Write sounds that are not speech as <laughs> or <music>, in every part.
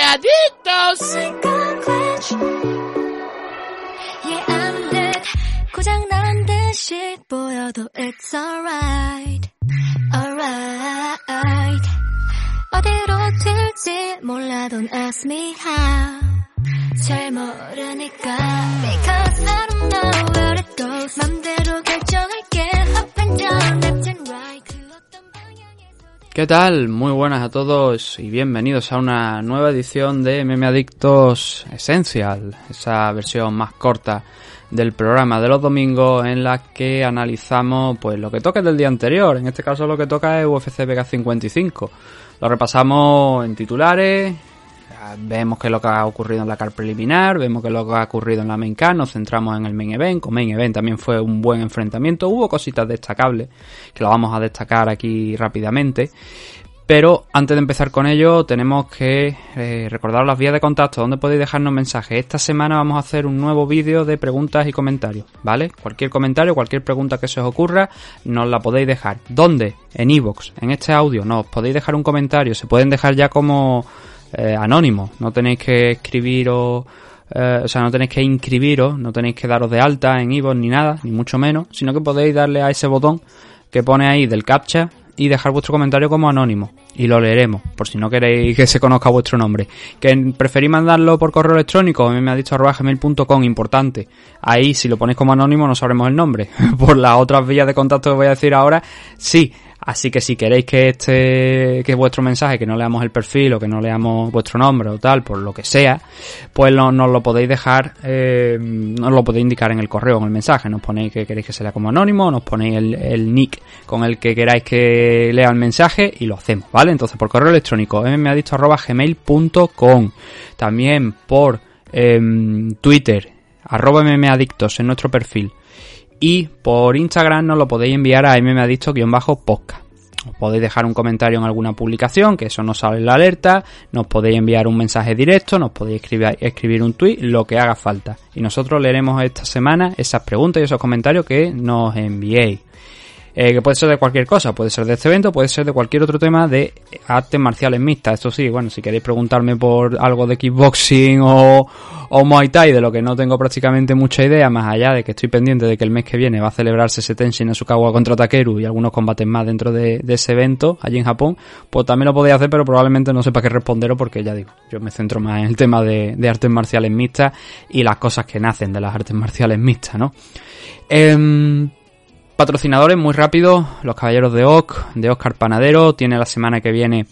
Adictos. Yeah I'm dead 고장난 듯이 보여도 it's alright Alright 어디로 튈지 몰라 don't ask me how 잘 모르니까 Because I don't know where it goes 맘대로 결정할게 Up and down, left and right 그 ¿Qué tal? Muy buenas a todos y bienvenidos a una nueva edición de Meme Adictos Essential, esa versión más corta del programa de los domingos en la que analizamos pues lo que toca del día anterior, en este caso lo que toca es UFC Vega 55. Lo repasamos en titulares, vemos qué es lo que ha ocurrido en la car preliminar, vemos qué es lo que ha ocurrido en la main car, nos centramos en el main event, con main event también fue un buen enfrentamiento, hubo cositas destacables que lo vamos a destacar aquí rápidamente. Pero antes de empezar con ello, tenemos que eh, recordar las vías de contacto donde podéis dejarnos mensajes. Esta semana vamos a hacer un nuevo vídeo de preguntas y comentarios, ¿vale? Cualquier comentario, cualquier pregunta que se os ocurra, nos la podéis dejar. ¿Dónde? En iVoox, en este audio, no, podéis dejar un comentario, se pueden dejar ya como eh, anónimos, no tenéis que escribir o... eh, o sea, no tenéis que inscribiros, no tenéis que daros de alta en iVoox ni nada, ni mucho menos, sino que podéis darle a ese botón que pone ahí del captcha y dejar vuestro comentario como anónimo. Y lo leeremos por si no queréis que se conozca vuestro nombre. Que preferís mandarlo por correo electrónico me ha dicho arroba gmail.com importante. Ahí si lo ponéis como anónimo no sabremos el nombre. <laughs> Por las otras vías de contacto que voy a decir ahora sí Así que si queréis que este, que vuestro mensaje, que no leamos el perfil o que no leamos vuestro nombre o tal, por lo que sea, pues no- nos lo podéis dejar, eh, nos lo podéis indicar en el correo, en el mensaje. Nos ponéis que queréis que sea como anónimo, nos ponéis el, el nick con el que queráis que lea el mensaje y lo hacemos, ¿vale? Entonces por correo electrónico, mmadicto.gmail.com También por em, Twitter, arroba mmadictos en nuestro perfil. Y por Instagram nos lo podéis enviar a mmadicto-podcast. Os podéis dejar un comentario en alguna publicación, que eso nos sale en la alerta, nos podéis enviar un mensaje directo, nos podéis escribir, escribir un tweet, lo que haga falta. Y nosotros leeremos esta semana esas preguntas y esos comentarios que nos enviéis. Eh, que puede ser de cualquier cosa, puede ser de este evento, puede ser de cualquier otro tema de artes marciales mixtas. Esto sí, bueno, si queréis preguntarme por algo de kickboxing o, o Muay Thai, de lo que no tengo prácticamente mucha idea, más allá de que estoy pendiente de que el mes que viene va a celebrarse ese Tenshin Asukawa contra Takeru y algunos combates más dentro de, ese evento allí en Japón, pues también lo podéis hacer, pero probablemente no sepa qué responderos porque ya digo, yo me centro más en el tema de, de artes marciales mixtas y las cosas que nacen de las artes marciales mixtas, ¿no? Em, Patrocinadores muy rápido, los caballeros de Oc, de Oscar Panadero, tiene la semana que viene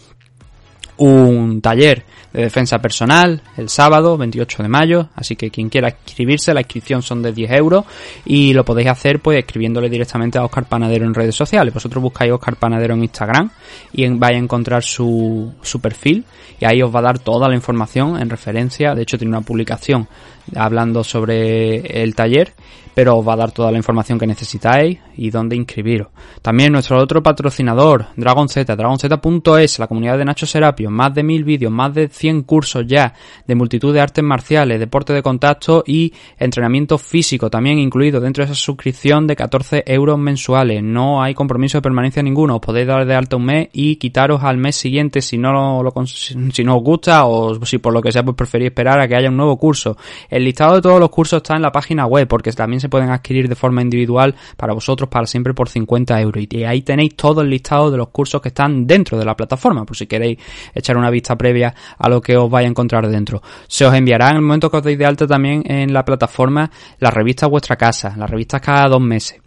un taller de defensa personal el sábado 28 de mayo, así que quien quiera inscribirse, la inscripción son de 10 euros y lo podéis hacer pues escribiéndole directamente a Oscar Panadero en redes sociales. Vosotros buscáis Oscar Panadero en Instagram y vais a encontrar su, su perfil y ahí os va a dar toda la información en referencia, de hecho tiene una publicación hablando sobre el taller pero os va a dar toda la información que necesitáis y dónde inscribiros. También nuestro otro patrocinador, Dragon Z, dragonz.es, la comunidad de Nacho Serapio, más de mil vídeos, más de 100 cursos ya de multitud de artes marciales, deporte de contacto y entrenamiento físico también incluido dentro de esa suscripción de 14 euros mensuales. No hay compromiso de permanencia ninguno, os podéis dar de alta un mes y quitaros al mes siguiente si no lo, si no os gusta o si por lo que sea pues preferís esperar a que haya un nuevo curso. El listado de todos los cursos está en la página web porque también se pueden adquirir de forma individual para vosotros para siempre por 50 euros y ahí tenéis todo el listado de los cursos que están dentro de la plataforma por si queréis echar una vista previa a lo que os vaya a encontrar dentro. Se os enviará en el momento que os deis de alta también en la plataforma la revista Vuestra Casa, las revistas cada dos meses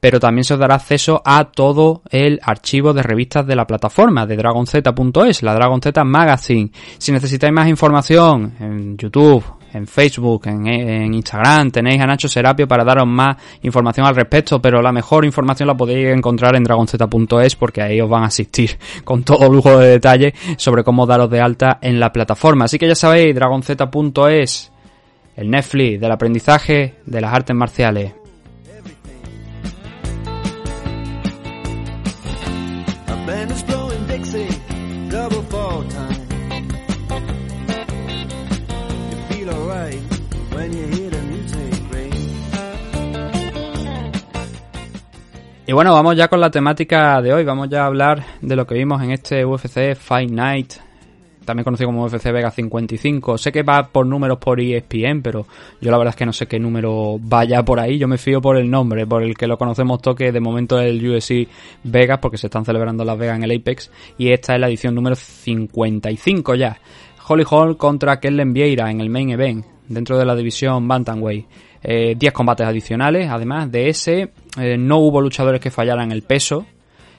pero también se os dará acceso a todo el archivo de revistas de la plataforma de dragonz.es, la Dragon Z Magazine. Si necesitáis más información en YouTube, en Facebook, en, en, Instagram, tenéis a Nacho Serapio para daros más información al respecto, pero la mejor información la podéis encontrar en dragonz.es porque ahí os van a asistir <laughs> con todo lujo de detalle sobre cómo daros de alta en la plataforma. Así que ya sabéis, dragonz.es, el Netflix del aprendizaje de las artes marciales. Y bueno, vamos ya con la temática de hoy. Vamos ya a hablar de lo que vimos en este UFC Fight Night, también conocido como UFC Vega 55. Sé que va por números por ESPN, pero yo la verdad es que no sé qué número vaya por ahí. Yo me fío por el nombre, por el que lo conocemos toque de momento el UFC Vegas, porque se están celebrando las Vegas en el Apex. Y esta es la edición número 55 ya. Holly Hall contra Kellen Vieira en el main event, dentro de la división Bantamweight. 10 eh, combates adicionales, además de ese, eh, no hubo luchadores que fallaran el peso.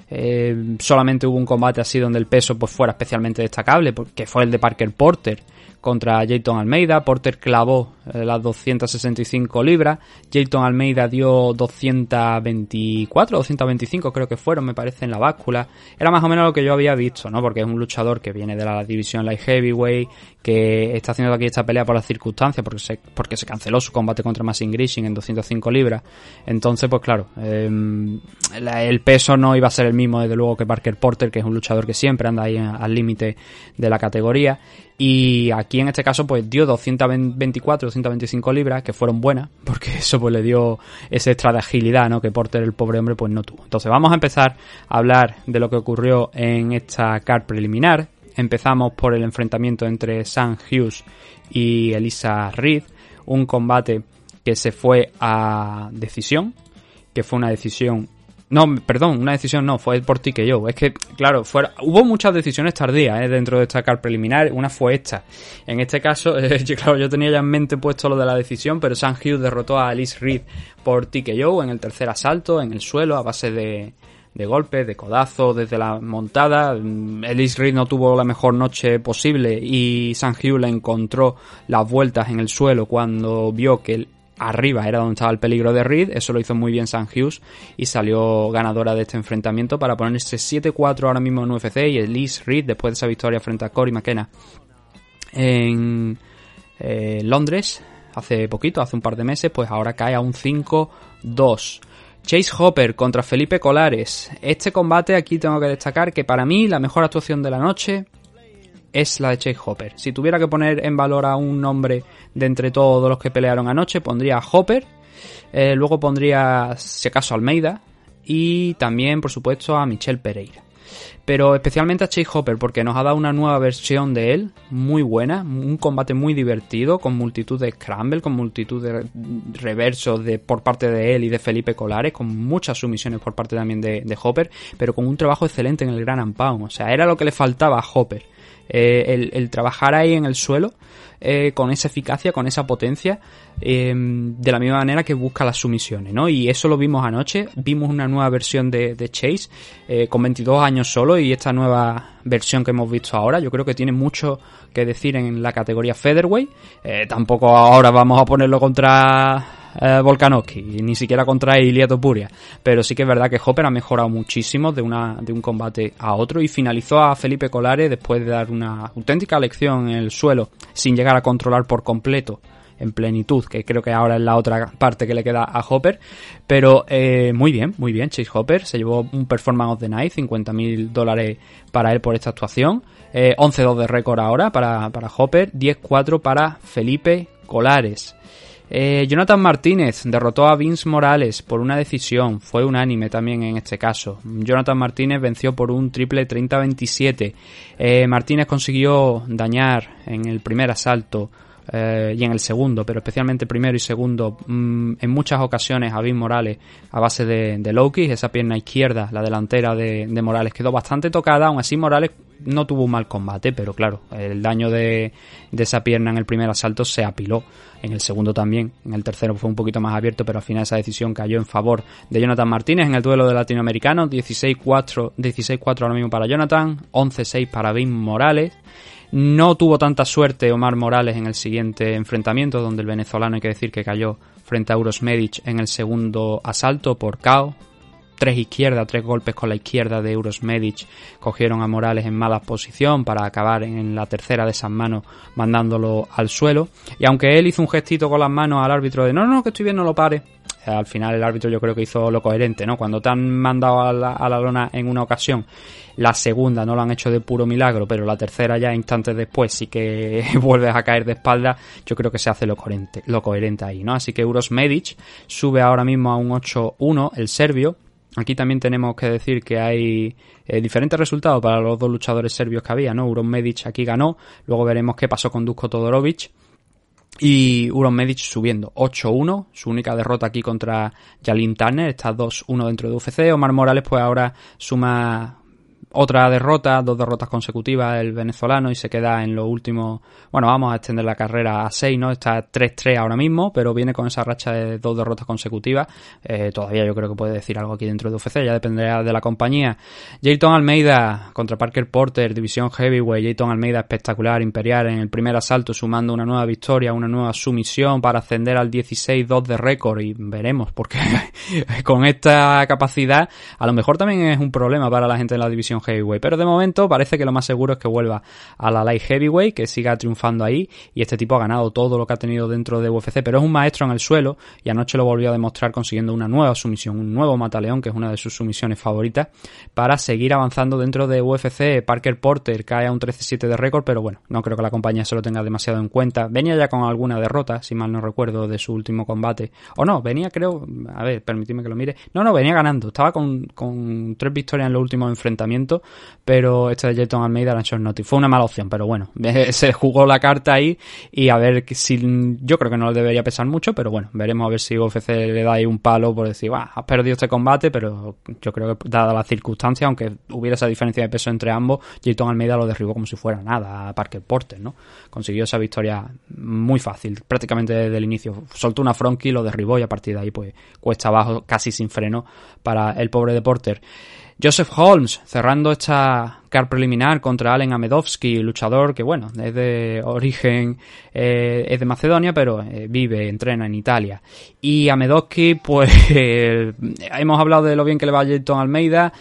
Eh, solamente hubo un combate así donde el peso pues fuera especialmente destacable, que fue el de Parker Porter contra Jayton Almeida. Porter clavó las 265 libras. Jayton Almeida dio 224, 225 creo que fueron, me parece, en la báscula. Era más o menos lo que yo había visto, ¿no? Porque es un luchador que viene de la división Light Heavyweight, que está haciendo aquí esta pelea por las circunstancias, porque se, porque se canceló su combate contra Massing Grishing en 205 libras. Entonces, pues claro, em, el peso no iba a ser el mismo, desde luego, que Parker Porter, que es un luchador que siempre anda ahí al límite de la categoría. Y aquí en este caso pues dio 224, 225 libras, que fueron buenas, porque eso pues le dio ese extra de agilidad, ¿no? Que Porter, el pobre hombre, pues no tuvo. Entonces vamos a empezar a hablar de lo que ocurrió en esta car preliminar. Empezamos por el enfrentamiento entre Sam Hughes y Elisa Reed, un combate que se fue a decisión, que fue una decisión no, perdón, una decisión no, fue por ti que yo. Es que, claro, fuera, hubo muchas decisiones tardías ¿eh? dentro de esta car preliminar. Una fue esta. En este caso, <laughs> eh, yo, claro, yo tenía ya en mente puesto lo de la decisión, pero Sam Hughes derrotó a Alice Reed por yo en el tercer asalto, en el suelo, a base de, de golpes, de codazos, desde la montada. Mm, Alice Reed no tuvo la mejor noche posible y Sam Hughes le encontró las vueltas en el suelo cuando vio que arriba era donde estaba el peligro de Reed, eso lo hizo muy bien San Hughes y salió ganadora de este enfrentamiento para ponerse 7-4 ahora mismo en UFC y Elise Reed después de esa victoria frente a Cory McKenna en eh, Londres hace poquito, hace un par de meses, pues ahora cae a un 5-2. Chase Hopper contra Felipe Colares. Este combate aquí tengo que destacar que para mí la mejor actuación de la noche es la de Chase Hopper. Si tuviera que poner en valor a un nombre de entre todos los que pelearon anoche, pondría a Hopper, eh, luego pondría, si acaso, Almeida y también, por supuesto, a Michelle Pereira. Pero especialmente a Chase Hopper porque nos ha dado una nueva versión de él, muy buena, un combate muy divertido, con multitud de scramble, con multitud de reversos de, por parte de él y de Felipe Colares, con muchas sumisiones por parte también de, Hopper, pero con un trabajo excelente en el Gran Pound. O sea, era lo que le faltaba a Hopper. Eh, el, trabajar ahí en el suelo eh, con esa eficacia, con esa potencia, em, de la misma manera que busca las sumisiones, ¿no? Y eso lo vimos anoche, vimos una nueva versión de, Chase eh, con 22 años solo y esta nueva versión que hemos visto ahora, yo creo que tiene mucho que decir en la categoría featherweight, tampoco ahora vamos a ponerlo contra eh, Volkanovski, ni siquiera contra Ilia Topuria. Pero sí que es verdad que Hopper ha mejorado muchísimo de, una, de un combate a otro y finalizó a Felipe Colares después de dar una auténtica lección en el suelo, sin llegar a controlar por completo en plenitud, que creo que ahora es la otra parte que le queda a Hopper. Pero eh, muy bien, muy bien, Chase Hopper se llevó un Performance of the Night, 50 mil dólares para él por esta actuación. Eh, 11-2 de récord ahora para, para Hopper, 10-4 para Felipe Colares. Eh, Jonathan Martínez derrotó a Vince Morales por una decisión, fue unánime también en este caso. Jonathan Martínez venció por un triple 30-27. Eh, Martínez consiguió dañar en el primer asalto eh, y en el segundo, pero especialmente primero y segundo, mm, en muchas ocasiones a Vince Morales a base de, de esa pierna izquierda, la delantera de, de Morales quedó bastante tocada, aún así Morales no tuvo un mal combate, pero claro, el daño de, esa pierna en el primer asalto se apiló. En el segundo también, en el tercero fue un poquito más abierto, pero al final esa decisión cayó en favor de Jonathan Martínez en el duelo de latinoamericanos. 16-4 16 ahora mismo para Jonathan, 11-6 para Vin Morales. No tuvo tanta suerte Omar Morales en el siguiente enfrentamiento, donde el venezolano hay que decir que cayó frente a Euros Medic en el segundo asalto por KO. Tres izquierdas, tres golpes con la izquierda de Euros Medic cogieron a Morales en mala posición para acabar en la tercera de esas manos mandándolo al suelo. Y aunque él hizo un gestito con las manos al árbitro de no, no, que estoy bien, no lo pare, al final el árbitro yo creo que hizo lo coherente, ¿no? Cuando te han mandado a la, a la, lona en una ocasión, la segunda no lo han hecho de puro milagro, pero la tercera ya instantes después sí que <laughs> vuelves a caer de espalda, yo creo que se hace lo coherente, lo coherente ahí, ¿no? Así que Euros Medic sube ahora mismo a un 8-1, el serbio. Aquí también tenemos que decir que hay eh, diferentes resultados para los dos luchadores serbios que había, ¿no? Medic aquí ganó, luego veremos qué pasó con Dusko Todorovic y Uron Medic subiendo 8-1, su única derrota aquí contra Jalin Turner, está 2-1 dentro de UFC. Omar Morales pues ahora suma otra derrota, dos derrotas consecutivas el venezolano y se queda en lo último, bueno, vamos a extender la carrera a 6, ¿no? Está 3-3 ahora mismo, pero viene con esa racha de dos derrotas consecutivas. Eh, todavía yo creo que puede decir algo aquí dentro de UFC, ya dependerá de la compañía. Jayton Almeida contra Parker Porter, división heavyweight. Jayton Almeida espectacular, imperial en el primer asalto, sumando una nueva victoria, una nueva sumisión para ascender al 16-2 de récord y veremos, porque <laughs> con esta capacidad a lo mejor también es un problema para la gente de la división heavyweight. Pero de momento parece que lo más seguro es que vuelva a la light heavyweight, que siga triunfando ahí. Y este tipo ha ganado todo lo que ha tenido dentro de UFC. Pero es un maestro en el suelo y anoche lo volvió a demostrar consiguiendo una nueva sumisión, un nuevo mataleón, que es una de sus sumisiones favoritas, para seguir avanzando dentro de UFC. Parker Porter cae a un 13-7 de récord, pero bueno, no creo que la compañía se lo tenga demasiado en cuenta. Venía ya con alguna derrota, si mal no recuerdo, de su último combate. O no, venía creo, a ver, permitidme que lo mire. No, no, venía ganando. Estaba con, con tres victorias en los últimos enfrentamientos pero este de Jayton Almeida era short notice. Fue una mala opción, pero bueno, <laughs> se jugó la carta ahí y a ver si yo creo que no le debería pesar mucho, pero bueno, veremos a ver si UFC le da ahí un palo por decir, va, has perdido este combate, pero yo creo que dada la circunstancia, aunque hubiera esa diferencia de peso entre ambos, Jayton Almeida lo derribó como si fuera nada a Parker Porter, ¿no? Consiguió esa victoria muy fácil, prácticamente desde el inicio. Soltó una fronky, lo derribó y a partir de ahí pues cuesta abajo, casi sin freno para el pobre de Porter. Joseph Holmes cerrando esta car preliminar contra Allen Amedovsky, luchador que bueno, es de origen, eh, es de Macedonia, pero eh, vive, entrena en Italia. Y Amedovsky, pues <laughs> hemos hablado de lo bien que le va a Jayton Almeida.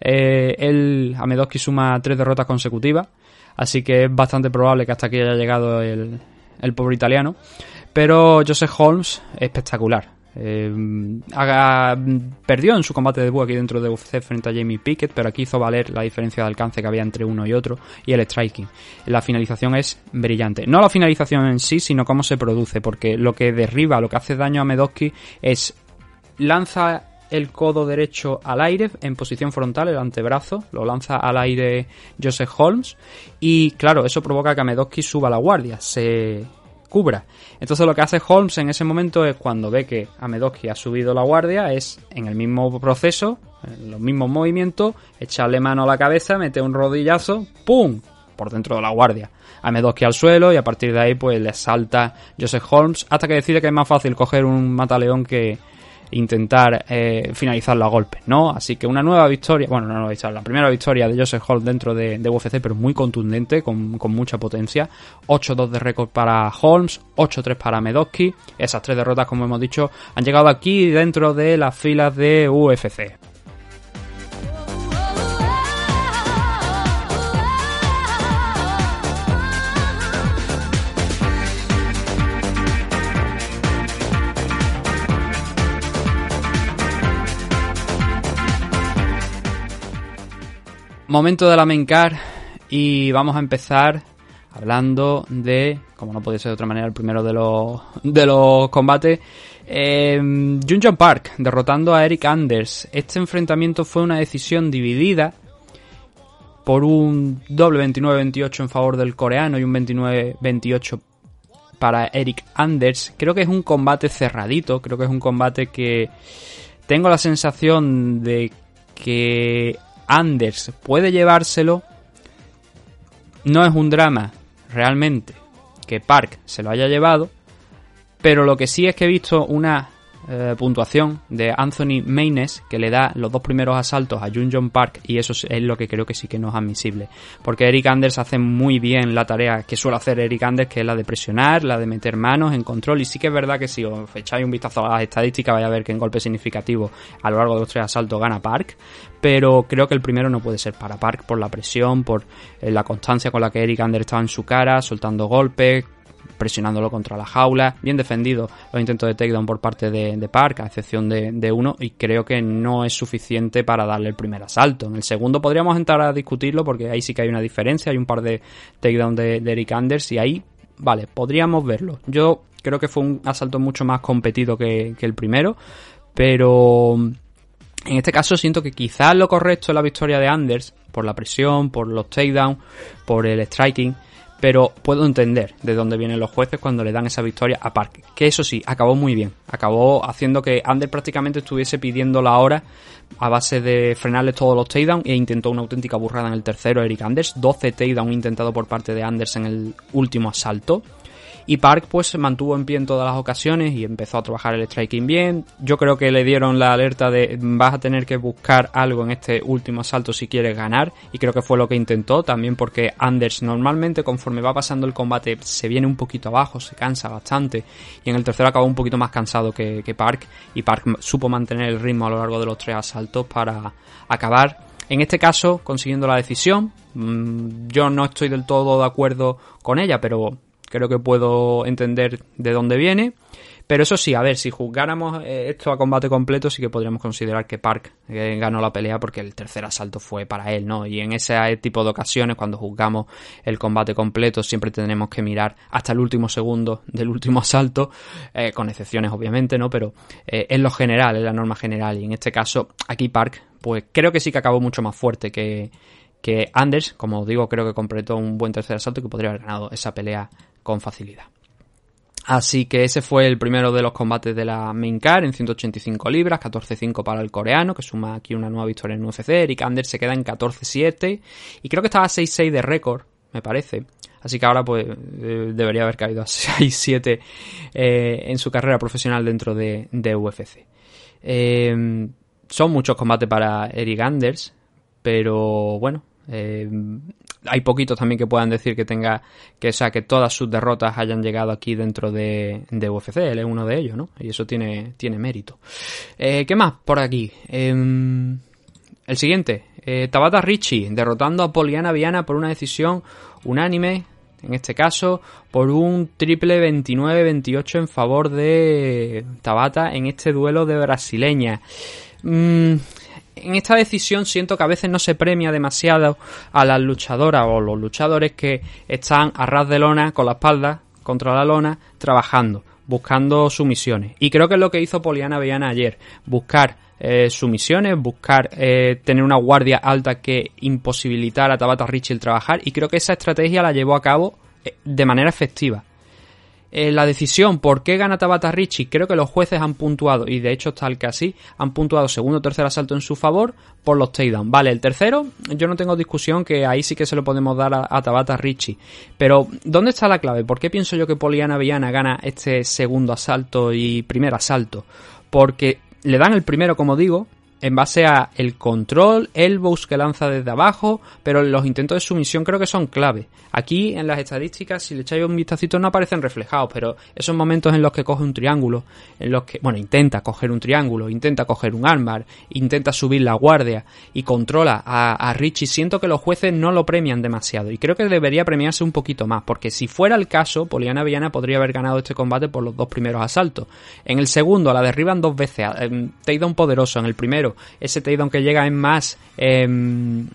Eh, él, Amedovsky suma tres derrotas consecutivas, así que es bastante probable que hasta aquí haya llegado el, el pobre italiano. Pero Joseph Holmes, espectacular eh, perdió en su combate de debut aquí dentro de UFC frente a Jamie Pickett, pero aquí hizo valer la diferencia de alcance que había entre uno y otro y el striking. La finalización es brillante. No la finalización en sí, sino cómo se produce, porque lo que derriba, lo que hace daño a Medoski es lanza el codo derecho al aire en posición frontal, el antebrazo, lo lanza al aire Joseph Holmes y claro, eso provoca que Medoski suba la guardia, se cubra. Entonces lo que hace Holmes en ese momento es cuando ve que Amedowski ha subido la guardia, es en el mismo proceso, en los mismos movimientos, echarle mano a la cabeza, mete un rodillazo, ¡pum! por dentro de la guardia. Amedowski al suelo y a partir de ahí pues le salta Joseph Holmes hasta que decide que es más fácil coger un mataleón que, intentar eh, finalizarlo a golpes, ¿no? Así que una nueva victoria, bueno, no nueva victoria, la primera victoria de Joseph Hall dentro de, UFC, pero muy contundente, con, con mucha potencia. 8-2 de récord para Holmes, 8-3 para Medoski. Esas tres derrotas, como hemos dicho, han llegado aquí dentro de las filas de UFC. Momento de la main y vamos a empezar hablando de, como no puede ser de otra manera, el primero de los, de los combates. Eh, Junjon Park derrotando a Eric Anders. Este enfrentamiento fue una decisión dividida por un doble 29-28 en favor del coreano y un 29-28 para Eric Anders. Creo que es un combate cerradito, creo que es un combate que tengo la sensación de que Anders puede llevárselo. No es un drama realmente que Park se lo haya llevado, pero lo que sí es que he visto una eh, puntuación de Anthony Maynes, que le da los dos primeros asaltos a Jun Jong Park, y eso es lo que creo que sí que no es admisible. Porque Eric Anders hace muy bien la tarea que suele hacer Eric Anders, que es la de presionar, la de meter manos en control, y sí que es verdad que si os echáis un vistazo a las estadísticas, vais a ver que en golpe significativo a lo largo de los tres asaltos gana Park, pero creo que el primero no puede ser para Park por la presión, por eh, la constancia con la que Eric Anders estaba en su cara, soltando golpes, presionándolo contra la jaula. Bien defendido los intentos de takedown por parte de, Park, a excepción de, uno, y creo que no es suficiente para darle el primer asalto. En el segundo podríamos entrar a discutirlo porque ahí sí que hay una diferencia, hay un par de takedown de, Eric Anders y ahí, vale, podríamos verlo. Yo creo que fue un asalto mucho más competido que, que el primero, pero en este caso siento que quizás lo correcto es la victoria de Anders por la presión, por los takedowns, por el striking pero puedo entender de dónde vienen los jueces cuando le dan esa victoria a Park. Que eso sí, acabó muy bien. Acabó haciendo que Anders prácticamente estuviese pidiendo la hora a base de frenarle todos los takedowns e intentó una auténtica burrada en el tercero Eric Anders. 12 takedowns intentado por parte de Anders en el último asalto. Y Park pues se mantuvo en pie en todas las ocasiones y empezó a trabajar el striking bien. Yo creo que le dieron la alerta de vas a tener que buscar algo en este último asalto si quieres ganar y creo que fue lo que intentó también porque Anders normalmente conforme va pasando el combate se viene un poquito abajo, se cansa bastante y en el tercero acabó un poquito más cansado que, que Park y Park supo mantener el ritmo a lo largo de los tres asaltos para acabar en este caso consiguiendo la decisión. Mm, yo no estoy del todo de acuerdo con ella, pero creo que puedo entender de dónde viene. Pero eso sí, a ver, si juzgáramos eh, esto a combate completo, sí que podríamos considerar que Park eh, ganó la pelea porque el tercer asalto fue para él, ¿no? Y en ese tipo de ocasiones, cuando juzgamos el combate completo, siempre tenemos que mirar hasta el último segundo del último asalto, eh, con excepciones obviamente, ¿no? Pero en lo general, en la norma general. Y en este caso, aquí Park, pues creo que sí que acabó mucho más fuerte que, que Anders. Como digo, creo que completó un buen tercer asalto y que podría haber ganado esa pelea con facilidad. Así que ese fue el primero de los combates de la main car en 185 libras, 14-5 para el coreano, que suma aquí una nueva victoria en UFC. Eric Anders se queda en 14-7 y creo que estaba 6-6 de récord, me parece. Así que ahora pues eh, debería haber caído a <laughs> 6-7 eh, en su carrera profesional dentro de, UFC. Eh, son muchos combates para Eric Anders, pero bueno, hay poquitos también que puedan decir que tenga, que sea, que todas sus derrotas hayan llegado aquí dentro de, UFC. Él es uno de ellos, ¿no? Y eso tiene, tiene mérito. Eh, ¿Qué más por aquí? Em, el siguiente, eh, Tabata Ricci derrotando a Poliana Viana por una decisión unánime, en este caso por un triple 29-28 en favor de Tabata en este duelo de brasileña. Mm, en esta decisión siento que a veces no se premia demasiado a las luchadoras o los luchadores que están a ras de lona con la espalda contra la lona trabajando, buscando sumisiones. Y creo que es lo que hizo Poliana Villana ayer, buscar eh, sumisiones, buscar eh, tener una guardia alta que imposibilitara a Tabata Richie el trabajar y creo que esa estrategia la llevó a cabo eh, de manera efectiva. Eh, la decisión por qué gana Tabata Richie, creo que los jueces han puntuado, y de hecho tal que así, han puntuado segundo o tercer asalto en su favor por los takedowns. Vale, el tercero, yo no tengo discusión que ahí sí que se lo podemos dar a, Tabata Richie. Pero, ¿dónde está la clave? ¿Por qué pienso yo que Poliana Villana gana este segundo asalto y primer asalto? Porque le dan el primero, como digo, en base a el control, elbows que lanza desde abajo, pero los intentos de sumisión creo que son clave. Aquí en las estadísticas, si le echáis un vistacito, no aparecen reflejados, pero esos momentos en los que coge un triángulo, en los que, bueno, intenta coger un triángulo, intenta coger un armbar, intenta subir la guardia y controla a, Richie, siento que los jueces no lo premian demasiado y creo que debería premiarse un poquito más, porque si fuera el caso, Poliana Villana podría haber ganado este combate por los dos primeros asaltos. En el segundo la derriban dos veces, eh, un poderoso, en el primero ese takedown que llega en más em,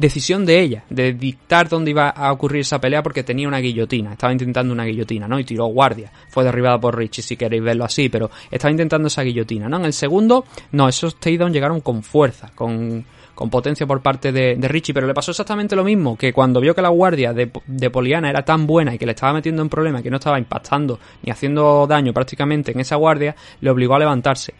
decisión de ella, de dictar dónde iba a ocurrir esa pelea porque tenía una guillotina, estaba intentando una guillotina, ¿no? Y tiró guardia, fue derribada por Richie si queréis verlo así, pero estaba intentando esa guillotina, ¿no? En el segundo, no, esos takedowns llegaron con fuerza, con con potencia por parte de, Richie, pero le pasó exactamente lo mismo, que cuando vio que la guardia de, Poliana era tan buena y que le estaba metiendo en problemas, que no estaba impactando ni haciendo daño prácticamente en esa guardia, le obligó a levantarse.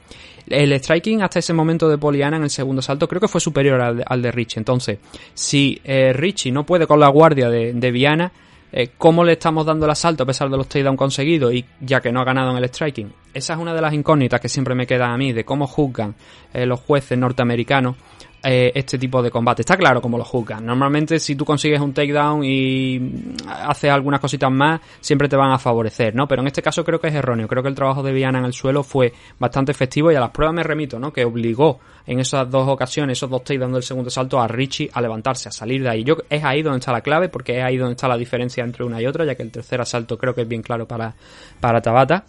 El striking hasta ese momento de Poliana en el segundo salto creo que fue superior al, de Richie. Entonces, si eh, Richie no puede con la guardia de, de Viana, eh, cómo le estamos dando el asalto a pesar de los takedowns conseguidos y ya que no ha ganado en el striking. Esa es una de las incógnitas que siempre me queda a mí de cómo juzgan eh, los jueces norteamericanos eh, este tipo de combate. Está claro cómo lo juzgan. Normalmente si tú consigues un takedown y haces algunas cositas más, siempre te van a favorecer, ¿no? Pero en este caso creo que es erróneo. Creo que el trabajo de Viana en el suelo fue bastante efectivo y a las pruebas me remito, ¿no? Que obligó en esas dos ocasiones, esos dos takedowns del segundo salto a Richie a levantarse, a salir de ahí. Yo es ahí donde está la clave porque es ahí donde está la diferencia entre una y otra, ya que el tercer asalto creo que es bien claro para, para Tabata.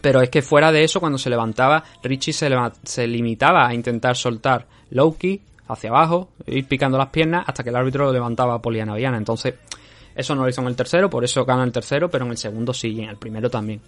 Pero es que fuera de eso, cuando se levantaba, Richie se, se limitaba a intentar soltar Loki hacia abajo, ir picando las piernas hasta que el árbitro lo levantaba a Poliana Viana. Entonces, eso no lo hizo en el tercero, por eso gana el tercero, pero en el segundo sí, y en el primero también.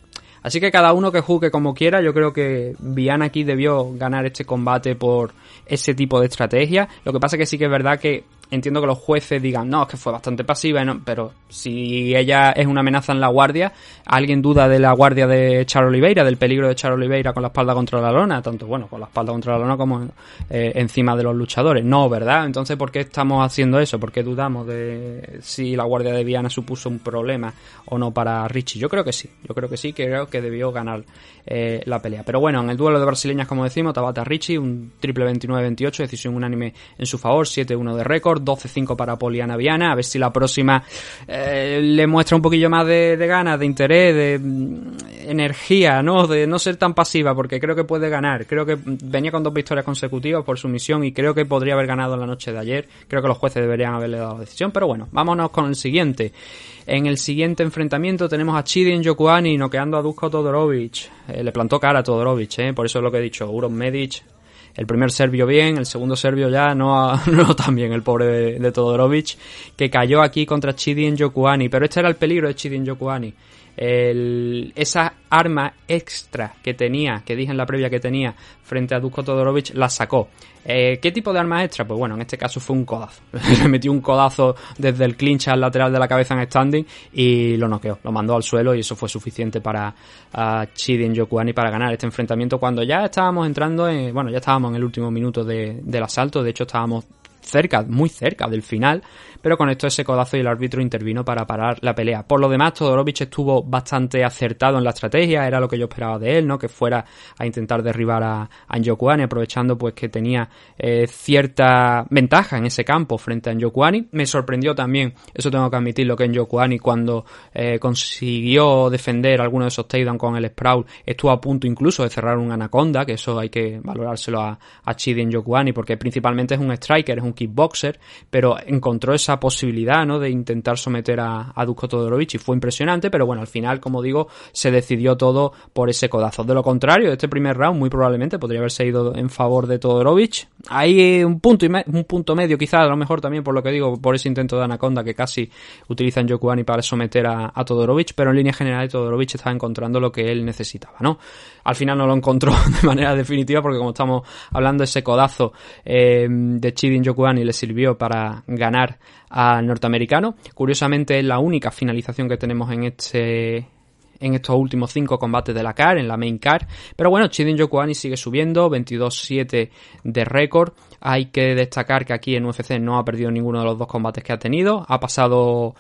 Así que cada uno que juzgue como quiera, yo creo que Viana aquí debió ganar este combate por ese tipo de estrategia. Lo que pasa que sí que es verdad que entiendo que los jueces digan, no, es que fue bastante pasiva, pero si ella es una amenaza en la guardia, alguien duda de la guardia de Char Oliveira, del peligro de Char Oliveira con la espalda contra la lona, tanto bueno, con la espalda contra la lona como eh, encima de los luchadores. No, ¿verdad? Entonces, ¿por qué estamos haciendo eso? ¿Por qué dudamos de si la guardia de Viana supuso un problema o no para Richie? Yo creo que sí, yo creo que sí, creo que debió ganar eh, la pelea. Pero bueno, en el duelo de brasileñas, como decimos, Tabata Richie, un triple 29-28, decisión unánime en su favor, 7-1 de récord, 12-5 para Poliana Viana, a ver si la próxima eh, le muestra un poquillo más de, ganas, de interés, de mm, energía, ¿no? De no ser tan pasiva, porque creo que puede ganar. Creo que venía con dos victorias consecutivas por su misión y creo que podría haber ganado en la noche de ayer. Creo que los jueces deberían haberle dado la decisión, pero bueno, vámonos con el siguiente. En el siguiente enfrentamiento tenemos a Chidin Yokuani noqueando a Dusko Todorovic. Eh, le plantó cara a Todorovic, ¿eh? por eso es lo que he dicho. Uron Medic el primer serbio bien, el segundo serbio ya no, <laughs> no tan bien, el pobre de, Todorovic, que cayó aquí contra Chidin Yokuani. Pero este era el peligro de Chidin Yokuani. Esa arma extra que tenía, que dije en la previa que tenía frente a Dusko Todorovic, la sacó. Eh, ¿Qué tipo de arma extra? Pues bueno, en este caso fue un codazo. <laughs> Le metió un codazo desde el clinch al lateral de la cabeza en standing y lo noqueó, lo mandó al suelo y eso fue suficiente para uh, Chidin Yokuani para ganar este enfrentamiento cuando ya estábamos entrando en, bueno, ya estábamos en el último minuto del asalto, de hecho estábamos cerca, muy cerca del final, pero con esto ese codazo y el árbitro intervino para parar la pelea. Por lo demás, Todorovic estuvo bastante acertado en la estrategia, era lo que yo esperaba de él, ¿no? Que fuera a intentar derribar a, Anjokuani, aprovechando pues que tenía eh, cierta ventaja en ese campo frente a Anjokuani. Me sorprendió también, eso tengo que admitirlo, que Anjokuani cuando eh, consiguió defender alguno de esos takedowns con el sprawl, estuvo a punto incluso de cerrar un anaconda, que eso hay que valorárselo a, a Chidi Anjokuani, porque principalmente es un striker, es un kickboxer, pero encontró esa posibilidad, ¿no? De intentar someter a, a Dusko Todorovic y fue impresionante, pero bueno, al final, como digo, se decidió todo por ese codazo. De lo contrario, este primer round muy probablemente podría haberse ido en favor de Todorovic. Hay un punto, y un punto medio, quizás, a lo mejor también por lo que digo, por ese intento de Anaconda que casi utilizan Yokuani para someter a, a Todorovic, pero en línea general Todorovic estaba encontrando lo que él necesitaba, ¿no? Al final no lo encontró <laughs> de manera definitiva porque como estamos hablando ese codazo eh, de Chidin Yokuani le sirvió para ganar al norteamericano. Curiosamente es la única finalización que tenemos en este en estos últimos cinco combates de la CAR, en la main CAR. Pero bueno, Chidin Yokuani sigue subiendo, 22-7 de récord. Hay que destacar que aquí en UFC no ha perdido ninguno de los dos combates que ha tenido. Ha pasado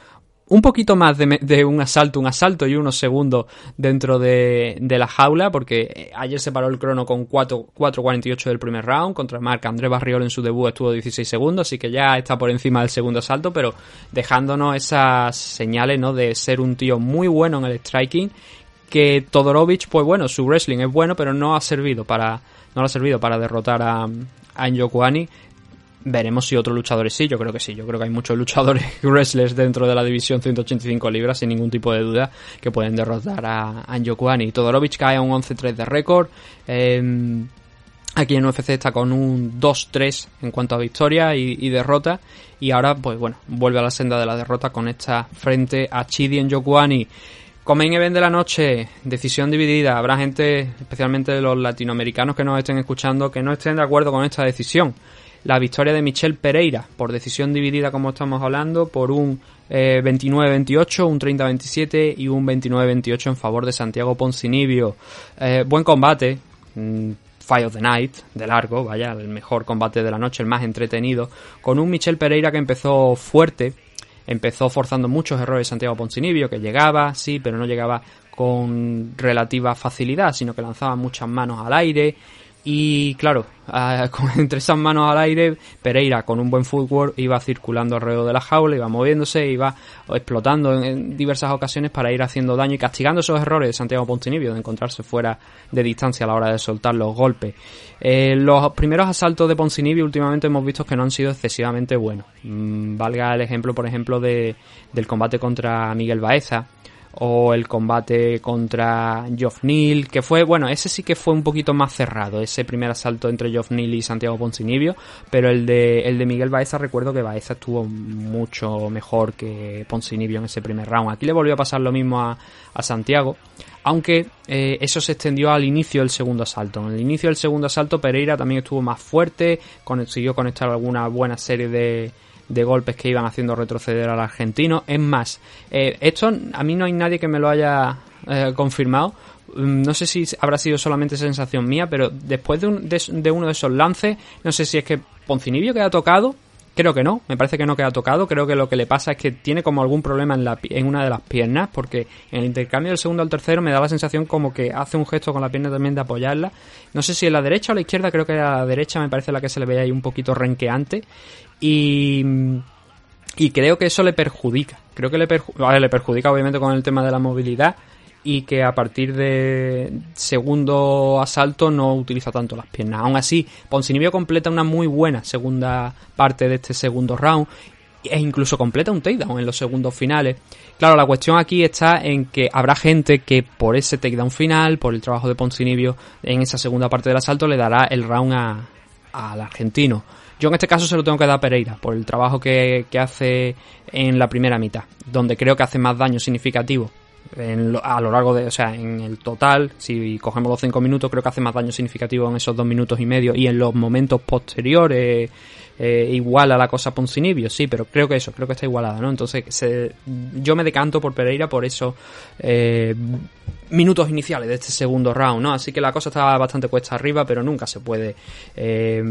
un poquito más de, un asalto, un asalto y unos segundos dentro de, la jaula, porque eh, ayer se paró el crono con 4.48 del primer round, contra Marc André Barriol en su debut estuvo 16 segundos, así que ya está por encima del segundo asalto, pero dejándonos esas señales, ¿no? De ser un tío muy bueno en el striking, que Todorovic, pues bueno, su wrestling es bueno, pero no ha servido para, no ha servido para derrotar a, a Njokuani Veremos si otros luchadores sí, yo creo que sí. Yo creo que hay muchos luchadores <laughs> wrestlers dentro de la división 185 libras, sin ningún tipo de duda, que pueden derrotar a Anjokuani. Todorovic cae a un 11-3 de récord. Em, aquí en UFC está con un 2-3 en cuanto a victoria y, derrota. Y ahora, pues bueno, vuelve a la senda de la derrota con esta frente a Chidi Njokuani. Comen event de la noche, decisión dividida. Habrá gente, especialmente los latinoamericanos que nos estén escuchando, que no estén de acuerdo con esta decisión la victoria de Michel Pereira por decisión dividida como estamos hablando por un 29-28, eh, un 30-27 y un 29-28 en favor de Santiago Poncinibio. Eh, buen combate, mm, Fight of the Night, de largo, vaya, el mejor combate de la noche, el más entretenido, con un Michel Pereira que empezó fuerte, empezó forzando muchos errores Santiago Poncinibio, que llegaba, sí, pero no llegaba con relativa facilidad, sino que lanzaba muchas manos al aire, y claro, <laughs> entre esas manos al aire, Pereira con un buen footwork iba circulando alrededor de la jaula, iba moviéndose, iba explotando en, diversas ocasiones para ir haciendo daño y castigando esos errores de Santiago Pontinibio de encontrarse fuera de distancia a la hora de soltar los golpes. Eh, los primeros asaltos de Poncinibio últimamente hemos visto que no han sido excesivamente buenos. Mm, valga el ejemplo, por ejemplo, de, del combate contra Miguel Baeza o el combate contra Geoff Neal, que fue, bueno, ese sí que fue un poquito más cerrado, ese primer asalto entre Geoff Neal y Santiago Poncinibio, pero el de, el de Miguel Baeza recuerdo que Baeza estuvo mucho mejor que Poncinibio en ese primer round. Aquí le volvió a pasar lo mismo a, Santiago, aunque eh, eso se extendió al inicio del segundo asalto. En el inicio del segundo asalto Pereira también estuvo más fuerte, consiguió conectar alguna buena serie de de golpes que iban haciendo retroceder al argentino. Es más, eh, esto a mí no hay nadie que me lo haya eh, confirmado. Mm, no sé si habrá sido solamente sensación mía, pero después de, de, uno de esos lances, no sé si es que Poncinibio queda tocado. Creo que no, me parece que no queda tocado. Creo que lo que le pasa es que tiene como algún problema en, la, en una de las piernas, porque en el intercambio del segundo al tercero me da la sensación como que hace un gesto con la pierna también de apoyarla. No sé si en la derecha o la izquierda, creo que a la derecha me parece la que se le veía ahí un poquito renqueante. Y, y creo que eso le perjudica. Creo que le, le perjudica obviamente con el tema de la movilidad y que a partir de segundo asalto no utiliza tanto las piernas. Aún así, Poncinibio completa una muy buena segunda parte de este segundo round e incluso completa un takedown en los segundos finales. Claro, la cuestión aquí está en que habrá gente que por ese takedown final, por el trabajo de Poncinibio en esa segunda parte del asalto, le dará el round al argentino. Yo en este caso se lo tengo que dar a Pereira por el trabajo que, hace en la primera mitad, donde creo que hace más daño significativo. A lo largo de, o sea, en el total, si cogemos los 5 minutos, creo que hace más daño significativo en esos 2 minutos y medio y en los momentos posteriores eh, igual a la cosa Poncinibio, sí, pero creo que eso, creo que está igualada, ¿no? Entonces, yo me decanto por Pereira por esos eh, minutos iniciales de este segundo round, ¿no? Así que la cosa estaba bastante cuesta arriba, pero nunca se puede eh,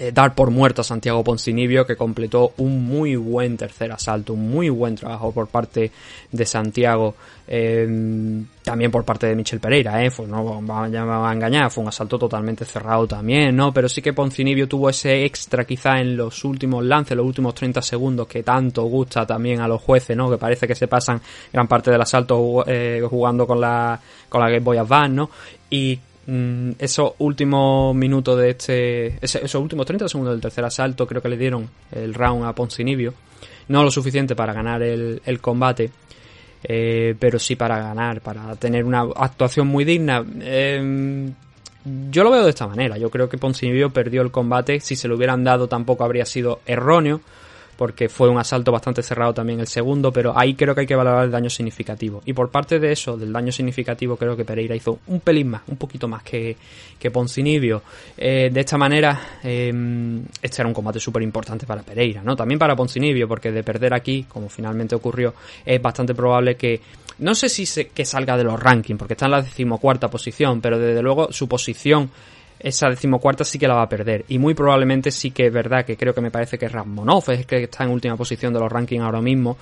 eh, dar por muerto a Santiago Poncinibio, que completó un muy buen tercer asalto, un muy buen trabajo por parte de Santiago, em, también por parte de Michel Pereira, ¿eh? Fue, no me va a engañar, fue un asalto totalmente cerrado también, ¿no? Pero sí que Poncinibio tuvo ese extra quizá en los últimos lances, los últimos 30 segundos, que tanto gusta también a los jueces, ¿no? Que parece que se pasan gran parte del asalto eh, jugando con la, con la Game Boy Advance, ¿no? Y Mm, esos últimos minutos de este. esos últimos 30 segundos del tercer asalto, creo que le dieron el round a Poncinibio. No lo suficiente para ganar el, combate, eh, pero sí para ganar, para tener una actuación muy digna. Em, yo lo veo de esta manera. Yo creo que Poncinibio perdió el combate. Si se lo hubieran dado, tampoco habría sido erróneo porque fue un asalto bastante cerrado también el segundo, pero ahí creo que hay que valorar el daño significativo. Y por parte de eso, del daño significativo, creo que Pereira hizo un pelín más, un poquito más que, que Poncinibio. Eh, de esta manera, eh, este era un combate súper importante para Pereira, ¿no? También para Poncinibio, porque de perder aquí, como finalmente ocurrió, es bastante probable que no sé si se, que salga de los rankings, porque está en la decimocuarta posición, pero desde luego su posición esa decimocuarta sí que la va a perder. Y muy probablemente sí que es verdad que creo que me parece que Rasmonov es que está en última posición de los rankings ahora mismo.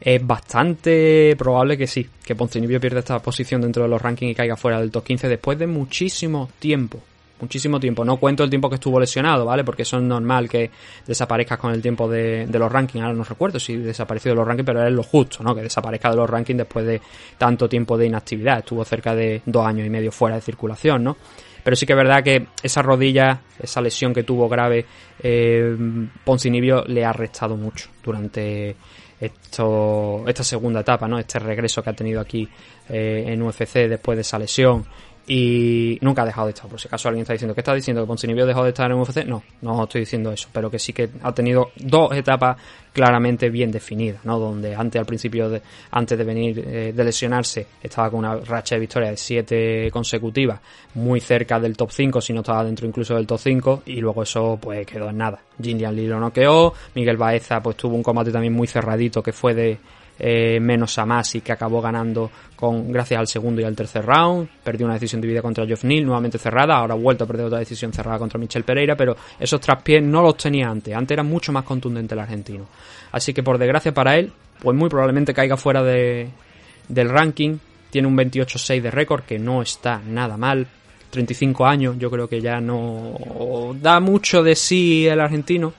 Es bastante probable que sí, que Poncinibio pierda esta posición dentro de los rankings y caiga fuera del top 15 después de muchísimo tiempo. Muchísimo tiempo. No cuento el tiempo que estuvo lesionado, ¿vale? Porque eso es normal que desaparezcas con el tiempo de, de los rankings. Ahora no recuerdo si desapareció de los rankings, pero es lo justo, ¿no? Que desaparezca de los rankings después de tanto tiempo de inactividad. Estuvo cerca de dos años y medio fuera de circulación, ¿no? Pero sí que es verdad que esa rodilla, esa lesión que tuvo grave, eh, Poncinibio le ha restado mucho durante esto, esta segunda etapa, ¿no? Este regreso que ha tenido aquí eh, en UFC después de esa lesión y nunca ha dejado de estar. Por si acaso alguien está diciendo, ¿qué está diciendo? ¿Que Poncinibio dejó de estar en UFC? No, no estoy diciendo eso, pero que sí que ha tenido dos etapas claramente bien definidas, ¿no? Donde antes, al principio, de, antes de venir eh, de lesionarse, estaba con una racha de victorias de siete consecutivas, muy cerca del top 5, si no estaba dentro incluso del top 5, y luego eso pues quedó en nada. Jin Lee lo noqueó, Miguel Baeza pues tuvo un combate también muy cerradito que fue de eh, menos Samasi que acabó ganando con gracias al segundo y al tercer round, perdió una decisión dividida contra Geoff Neal, nuevamente cerrada, ahora ha vuelto a perder otra decisión cerrada contra Michel Pereira, pero esos traspiés no los tenía antes, antes era mucho más contundente el argentino. Así que por desgracia para él, pues muy probablemente caiga fuera de, del ranking, tiene un 28-6 de récord que no está nada mal, 35 años, yo creo que ya no da mucho de sí el argentino.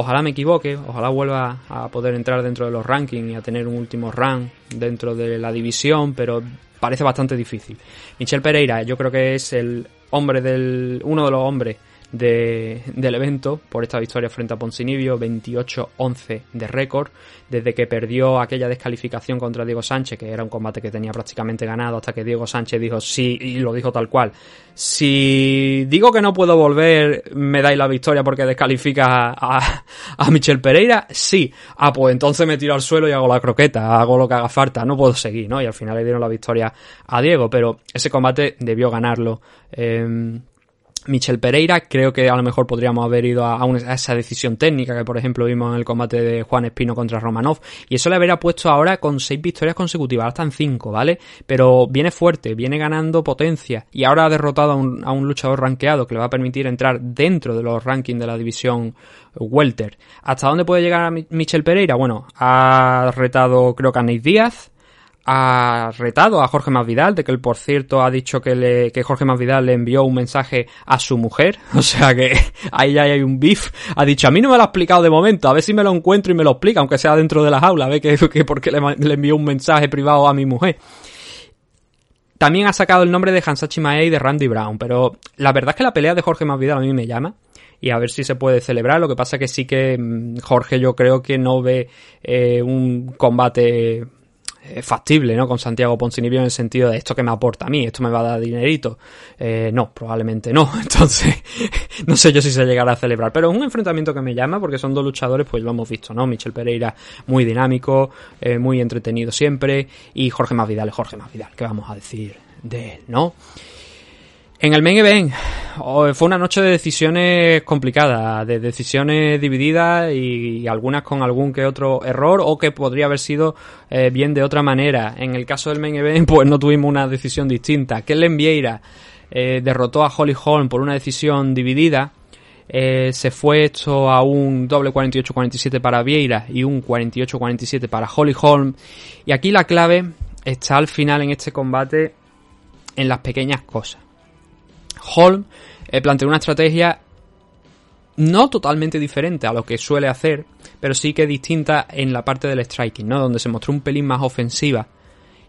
Ojalá me equivoque, ojalá vuelva a poder entrar dentro de los rankings y a tener un último rank dentro de la división, pero parece bastante difícil. Michel Pereira, yo creo que es el hombre del uno de los hombres de, del evento por esta victoria frente a Poncinibio, 28-11 de récord, desde que perdió aquella descalificación contra Diego Sánchez, que era un combate que tenía prácticamente ganado, hasta que Diego Sánchez dijo sí, y lo dijo tal cual, si digo que no puedo volver, me dais la victoria porque descalifica a, a Michel Pereira, sí, ah, pues entonces me tiro al suelo y hago la croqueta, hago lo que haga falta, no puedo seguir, ¿no? Y al final le dieron la victoria a Diego, pero ese combate debió ganarlo. Eh, Michel Pereira, creo que a lo mejor podríamos haber ido a, esa decisión técnica que por ejemplo vimos en el combate de Juan Espino contra Romanov y eso le habría puesto ahora con seis victorias consecutivas, ahora están cinco, ¿vale? Pero viene fuerte, viene ganando potencia y ahora ha derrotado a un, a un luchador rankeado que le va a permitir entrar dentro de los rankings de la división Welter. ¿Hasta dónde puede llegar a Michel Pereira? Bueno, ha retado creo que a Nate Díaz, ha retado a Jorge Masvidal, de que él por cierto ha dicho que, le, que Jorge Masvidal le envió un mensaje a su mujer, <laughs> o sea que ahí ya hay un beef, ha dicho a mí no me lo ha explicado de momento, a ver si me lo encuentro y me lo explica, aunque sea dentro de la jaula, ve que, que porque le, le, envió un mensaje privado a mi mujer. También ha sacado el nombre de Hansachi Mae y de Randy Brown, pero la verdad es que la pelea de Jorge Masvidal a mí me llama, y a ver si se puede celebrar. Lo que pasa que sí que mm, Jorge yo creo que no ve eh, un combate factible, ¿no? Con Santiago Poncinibio en el sentido de esto que me aporta a mí, esto me va a dar dinerito. Eh, no, probablemente no. <laughs> Entonces, no sé yo si se llegará a celebrar. Pero es un enfrentamiento que me llama porque son dos luchadores, pues lo hemos visto, ¿no? Michel Pereira muy dinámico, eh, muy entretenido siempre. Y Jorge Masvidal Jorge Masvidal, ¿qué vamos a decir de él, no? En el main event fue una noche de decisiones complicadas, de decisiones divididas y, algunas con algún que otro error o que podría haber sido eh, bien de otra manera. En el caso del main event <laughs> pues no tuvimos una decisión distinta. Kellen Vieira eh, derrotó a Holly Holm por una decisión dividida. Eh, se fue esto a un doble 48-47 para Vieira y un 48-47 para Holly Holm. Y aquí la clave está al final en este combate en las pequeñas cosas Holm eh, planteó una estrategia no totalmente diferente a lo que suele hacer, pero sí que distinta en la parte del striking, ¿no? Donde se mostró un pelín más ofensiva.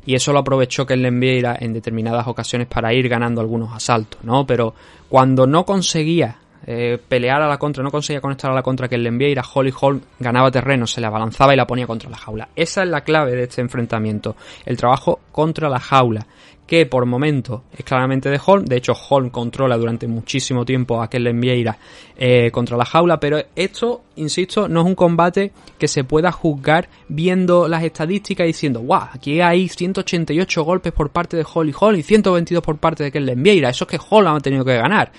Y eso lo aprovechó que le enviara en determinadas ocasiones para ir ganando algunos asaltos, ¿no? Pero cuando no conseguía eh, pelear a la contra, no conseguía conectar a la contra que le enviara, Holly Holm ganaba terreno, se le abalanzaba y la ponía contra la jaula. Esa es la clave de este enfrentamiento, el trabajo contra la jaula que por momento es claramente de Holm. De hecho, Holm controla durante muchísimo tiempo a Kellen Vieira eh, contra la jaula, pero esto, insisto, no es un combate que se pueda juzgar viendo las estadísticas y diciendo, wow, aquí hay 188 golpes por parte de Holly Holm y 122 por parte de Kellen Vieira. Eso es que Holm ha tenido que ganar.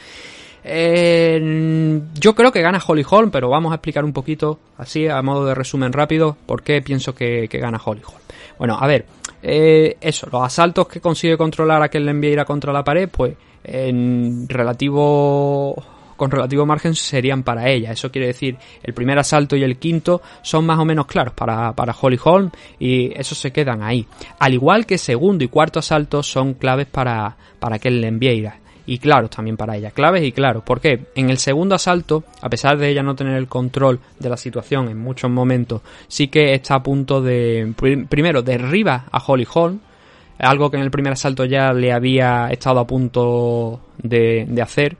Eh, yo creo que gana Holly Holm, pero vamos a explicar un poquito, así a modo de resumen rápido, por qué pienso que, que gana Holly Holm. Bueno, a ver, eh, eso, los asaltos que consigue controlar a que le contra la pared, pues en relativo con relativo margen serían para ella. Eso quiere decir, el primer asalto y el quinto son más o menos claros para, para Holly Holm y esos se quedan ahí. Al igual que segundo y cuarto asalto son claves para, para que le enviara y claros también para ella. Claves y claros. porque En el segundo asalto, a pesar de ella no tener el control de la situación en muchos momentos, sí que está a punto de, primero, derriba a Holly Holm, algo que en el primer asalto ya le había estado a punto de, hacer,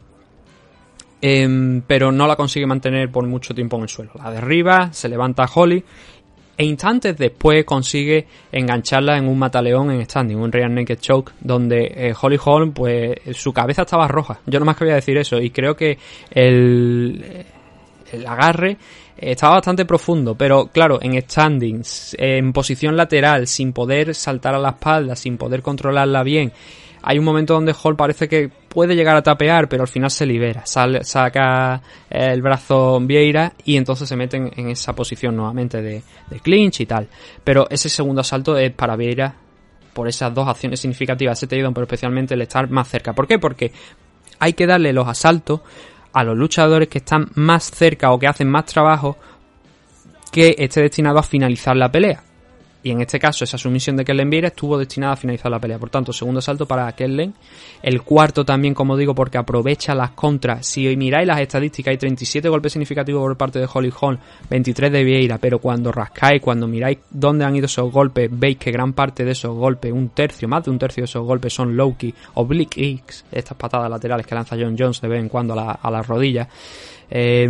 em, pero no la consigue mantener por mucho tiempo en el suelo. La derriba, se levanta Holly e instantes después consigue engancharla en un mataleón en standing, un real naked choke, donde eh, Holly Holm, pues su cabeza estaba roja. Yo nomás quería decir eso y creo que el, el agarre estaba bastante profundo, pero claro, en standing, en posición lateral, sin poder saltar a la espalda, sin poder controlarla bien, hay un momento donde Hall parece que puede llegar a tapear, pero al final se libera, sale, saca el brazo Vieira y entonces se mete en, en esa posición nuevamente de, de clinch y tal. Pero ese segundo asalto es para Vieira por esas dos acciones significativas, ese takedown, pero especialmente el estar más cerca. ¿Por qué? Porque hay que darle los asaltos a los luchadores que están más cerca o que hacen más trabajo que esté destinado a finalizar la pelea. Y en este caso, esa sumisión de Kellen Vieira estuvo destinada a finalizar la pelea. Por tanto, segundo salto para Kellen. El cuarto también, como digo, porque aprovecha las contras. Si miráis las estadísticas, hay 37 golpes significativos por parte de Holly Holm, 23 de Vieira. Pero cuando rascáis, cuando miráis dónde han ido esos golpes, veis que gran parte de esos golpes, un tercio, más de un tercio de esos golpes son low key, oblique X, estas patadas laterales que lanza John Jones de vez en cuando a, a las rodillas. Eh,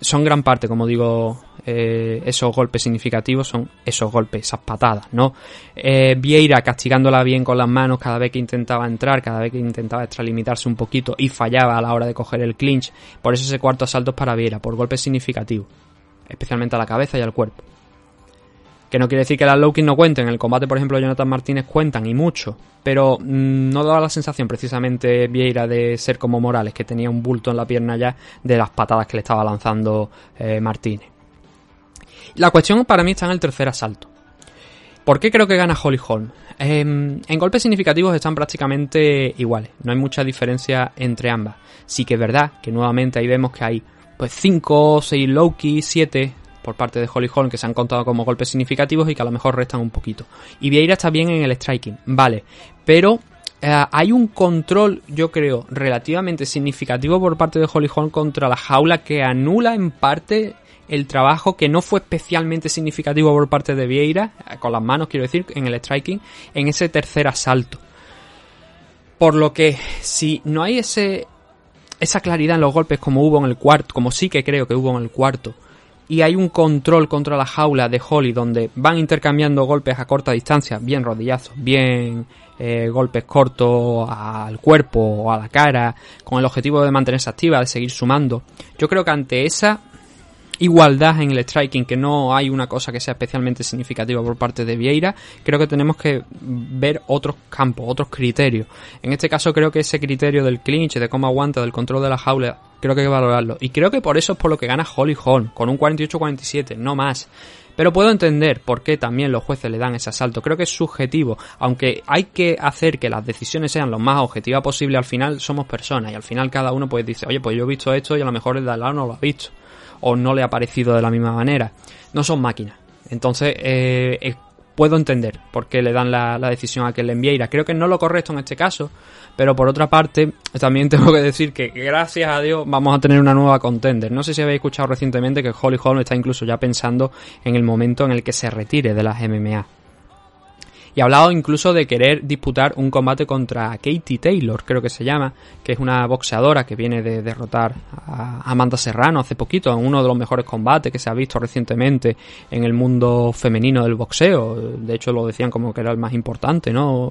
son gran parte, como digo, eh, esos golpes significativos son esos golpes, esas patadas, ¿no? Eh, Vieira castigándola bien con las manos cada vez que intentaba entrar, cada vez que intentaba extralimitarse un poquito y fallaba a la hora de coger el clinch. Por eso ese cuarto asalto es para Vieira, por golpes significativos, especialmente a la cabeza y al cuerpo. Que no quiere decir que las low no cuenten. En el combate, por ejemplo, Jonathan Martínez cuentan y mucho. Pero mmm, no daba la sensación precisamente Vieira de ser como Morales, que tenía un bulto en la pierna ya de las patadas que le estaba lanzando eh, Martínez. La cuestión para mí está en el tercer asalto. ¿Por qué creo que gana Holly Holm? Eh, en golpes significativos están prácticamente iguales. No hay mucha diferencia entre ambas. Sí que es verdad que nuevamente ahí vemos que hay pues 5, 6 low key, 7 por parte de Holly Holm que se han contado como golpes significativos y que a lo mejor restan un poquito. Y Vieira está bien en el striking, vale, pero eh, hay un control, yo creo, relativamente significativo por parte de Holly Holm contra la jaula que anula en parte el trabajo que no fue especialmente significativo por parte de Vieira, eh, con las manos quiero decir, en el striking, en ese tercer asalto. Por lo que si no hay ese esa claridad en los golpes como hubo en el cuarto, como sí que creo que hubo en el cuarto, y hay un control contra la jaula de Holly donde van intercambiando golpes a corta distancia, bien rodillazos, bien eh, golpes cortos al cuerpo o a la cara, con el objetivo de mantenerse activa, de seguir sumando. Yo creo que ante esa igualdad en el striking, que no hay una cosa que sea especialmente significativa por parte de Vieira, creo que tenemos que ver otros campos, otros criterios. En este caso creo que ese criterio del clinch, de cómo aguanta, del control de la jaula, creo que hay que valorarlo. Y creo que por eso es por lo que gana Holly Holm, con un 48-47, no más. Pero puedo entender por qué también los jueces le dan ese asalto. Creo que es subjetivo, aunque hay que hacer que las decisiones sean lo más objetivas posible. Al final somos personas y al final cada uno pues dice, oye, pues yo he visto esto y a lo mejor el de al lado no lo ha visto o no le ha parecido de la misma manera. No son máquinas. Entonces, eh, eh, puedo entender por qué le dan la, la decisión a que le Vieira. Creo que no lo correcto en este caso, pero por otra parte, <laughs> también tengo que decir que gracias a Dios vamos a tener una nueva contender. No sé si habéis escuchado recientemente que Holly Holm está incluso ya pensando en el momento en el que se retire de las MMA. Y ha hablado incluso de querer disputar un combate contra Katie Taylor, creo que se llama, que es una boxeadora que viene de derrotar a Amanda Serrano hace poquito, en uno de los mejores combates que se ha visto recientemente en el mundo femenino del boxeo. De hecho, lo decían como que era el más importante, ¿no?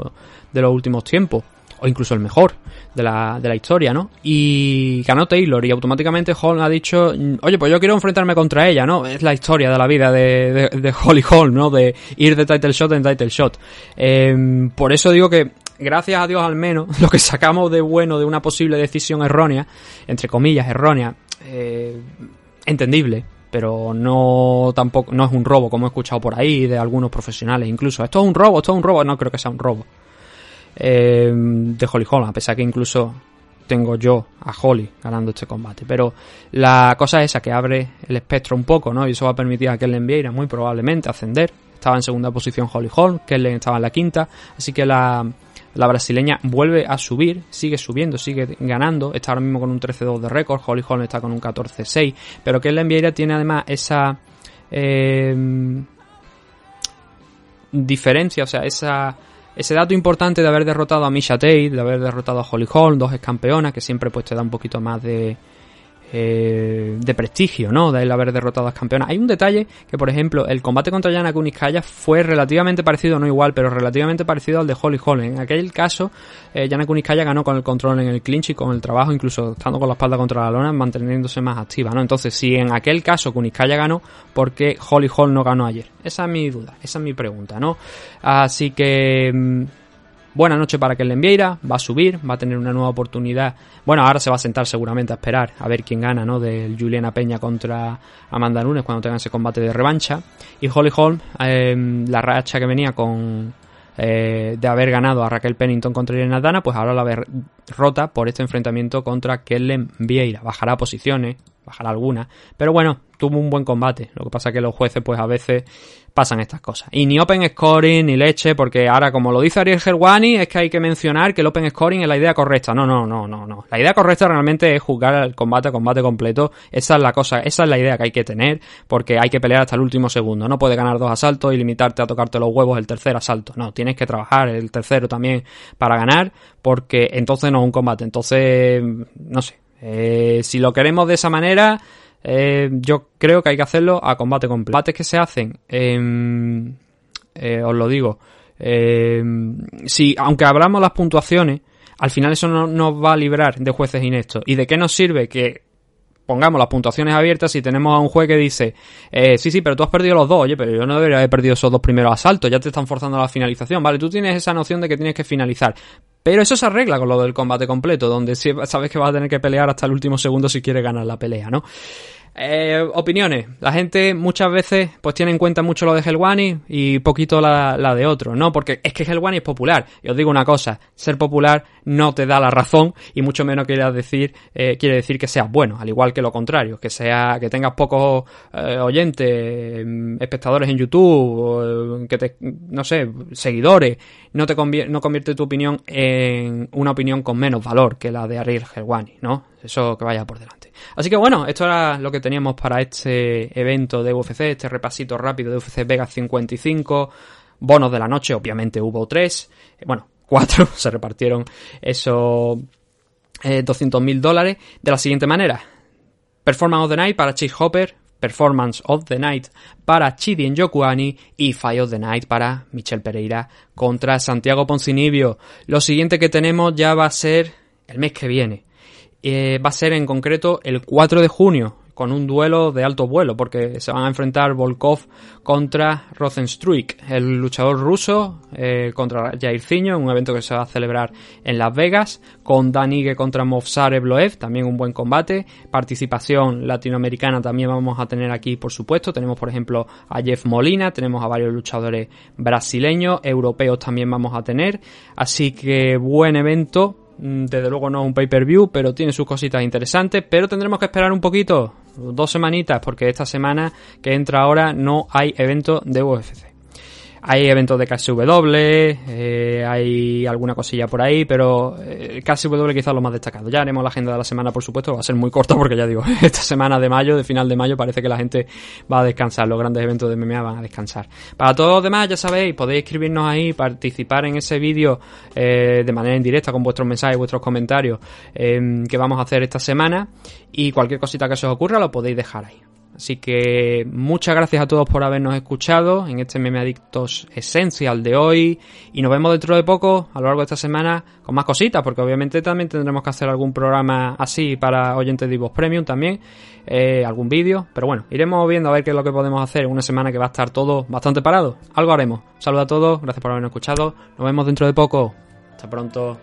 De los últimos tiempos o incluso el mejor de la, de la historia, ¿no? Y ganó Taylor y automáticamente Holm ha dicho, oye, pues yo quiero enfrentarme contra ella, ¿no? Es la historia de la vida de, de, <laughs> Holly Holm, ¿no? De ir de title shot en title shot. Eh, por eso digo que gracias a Dios al menos, <laughs> lo que sacamos de bueno de una posible decisión errónea, entre comillas errónea, eh, entendible, pero no tampoco no es un robo como he escuchado por ahí de algunos profesionales incluso esto es un robo esto es un robo no creo que sea un robo eh, de Holly Holm, a pesar que incluso tengo yo a Holly ganando este combate. Pero la cosa es esa, que abre el espectro un poco, ¿no? Y eso va a permitir a Kellen Vieira muy probablemente ascender. Estaba en segunda posición Holly Holm, Kellen estaba en la quinta, así que la, la brasileña vuelve a subir, sigue subiendo, sigue ganando, está ahora mismo con un 13-2 de récord, Holly Holm está con un 14-6, pero Kellen Vieira tiene además esa eh, diferencia, o sea, esa ese dato importante de haber derrotado a Misha Tate, de haber derrotado a Holly Holm, dos ex campeonas, que siempre pues te da un poquito más de, eh, de prestigio, ¿no? De él haber derrotado a las campeonas. Hay un detalle que, por ejemplo, el combate contra Yana Kuniskaya fue relativamente parecido, no igual, pero relativamente parecido al de Holly Holm. En aquel caso, eh, Yana Kuniskaya ganó con el control en el clinch y con el trabajo, incluso estando con la espalda contra la lona, manteniéndose más activa, ¿no? Entonces, si en aquel caso Kuniskaya ganó, ¿por qué Holly Holm no ganó ayer? Esa es mi duda, esa es mi pregunta, ¿no? Así que... Buena noche para el Vieira, va a subir, va a tener una nueva oportunidad. Bueno, ahora se va a sentar seguramente a esperar a ver quién gana, ¿no? De Juliana Peña contra Amanda Nunes cuando tengan ese combate de revancha. Y Holly Holm, em, la racha que venía con eh, de haber ganado a Raquel Pennington contra Irene Dana, pues ahora la ver rota por este enfrentamiento contra Kellen Vieira. Bajará posiciones, bajará algunas, pero bueno, tuvo un buen combate. Lo que pasa es que los jueces, pues a veces pasan estas cosas. Y ni open scoring, ni leche, porque ahora, como lo dice Ariel Gerwani, es que hay que mencionar que el open scoring es la idea correcta. No, no, no, no, no. La idea correcta realmente es jugar el combate a combate completo. Esa es la cosa, esa es la idea que hay que tener, porque hay que pelear hasta el último segundo. No puedes ganar dos asaltos y limitarte a tocarte los huevos el tercer asalto. No, tienes que trabajar el tercero también para ganar, porque entonces no es un combate. Entonces, no sé. Eh, si lo queremos de esa manera, eh, yo creo que hay que hacerlo a combate completo. Combates que se hacen, eh, os lo digo, si aunque abramos las puntuaciones, al final eso no nos va a librar de jueces ineptos. ¿Y de qué nos sirve que pongamos las puntuaciones abiertas y tenemos a un juez que dice, sí, sí, pero tú has perdido los dos, oye, pero yo no debería haber perdido esos dos primeros asaltos, ya te están forzando a la finalización, vale, tú tienes esa noción de que tienes que finalizar, pero eso se arregla con lo del combate completo, donde sabes que vas a tener que pelear hasta el último segundo si quieres ganar la pelea, ¿no? Eh, opiniones. La gente muchas veces pues tiene en cuenta mucho lo de Helwani y poquito la, de otro, ¿no? Porque es que Helwani es popular. Y os digo una cosa, ser popular no te da la razón y mucho menos quiere decir, eh, quiere decir que seas bueno, al igual que lo contrario, que sea, que tengas pocos eh, oyentes, mm, espectadores en YouTube, que te, no sé, seguidores, no te convierte, no convierte tu opinión en una opinión con menos valor que la de Ariel Helwani, ¿no? Eso que vaya por delante. Así que bueno, esto era lo que teníamos para este evento de UFC, este repasito rápido de UFC Vegas 55. Bonos de la noche, obviamente hubo tres. Eh, bueno, <laughs> cuatro. Se repartieron esos eh, 200 mil dólares de la siguiente manera. Performance of the Night para Chase Hopper, Performance of the Night para Chidi Yokuani y Fight of the Night para Michel Pereira contra Santiago Poncinibio. Lo siguiente que tenemos ya va a ser el mes que viene. Eh, va a ser en concreto el 4 de junio, con un duelo de alto vuelo, porque se van a enfrentar Volkov contra Rozenstruik, el luchador ruso eh, contra Jairzinho, un evento que se va a celebrar en Las Vegas, con Danige contra Movsare Bloev, también un buen combate, participación latinoamericana también vamos a tener aquí, por supuesto, tenemos por ejemplo a Jeff Molina, tenemos a varios luchadores brasileños, europeos también vamos a tener, así que buen evento, desde luego no es un pay-per-view, pero tiene sus cositas interesantes. Pero tendremos que esperar un poquito, dos semanitas, porque esta semana que entra ahora no hay evento de UFC. Hay eventos de KSW, eh, hay alguna cosilla por ahí, pero eh, KSW quizás lo más destacado. Ya haremos la agenda de la semana, por supuesto, va a ser muy corta porque ya digo, <laughs> esta semana de mayo, de final de mayo, parece que la gente va a descansar, los grandes eventos de MMA van a descansar. Para todos los demás, ya sabéis, podéis escribirnos ahí, participar en ese vídeo eh, de manera indirecta con vuestros mensajes, vuestros comentarios eh, que vamos a hacer esta semana y cualquier cosita que os ocurra lo podéis dejar ahí. Así que muchas gracias a todos por habernos escuchado en este Meme Adictos Essential de hoy. Y nos vemos dentro de poco, a lo largo de esta semana, con más cositas, porque obviamente también tendremos que hacer algún programa así para oyentes de Voz Premium también, eh, algún vídeo. Pero bueno, iremos viendo a ver qué es lo que podemos hacer en una semana que va a estar todo bastante parado. Algo haremos. Saludos a todos, gracias por habernos escuchado. Nos vemos dentro de poco. Hasta pronto.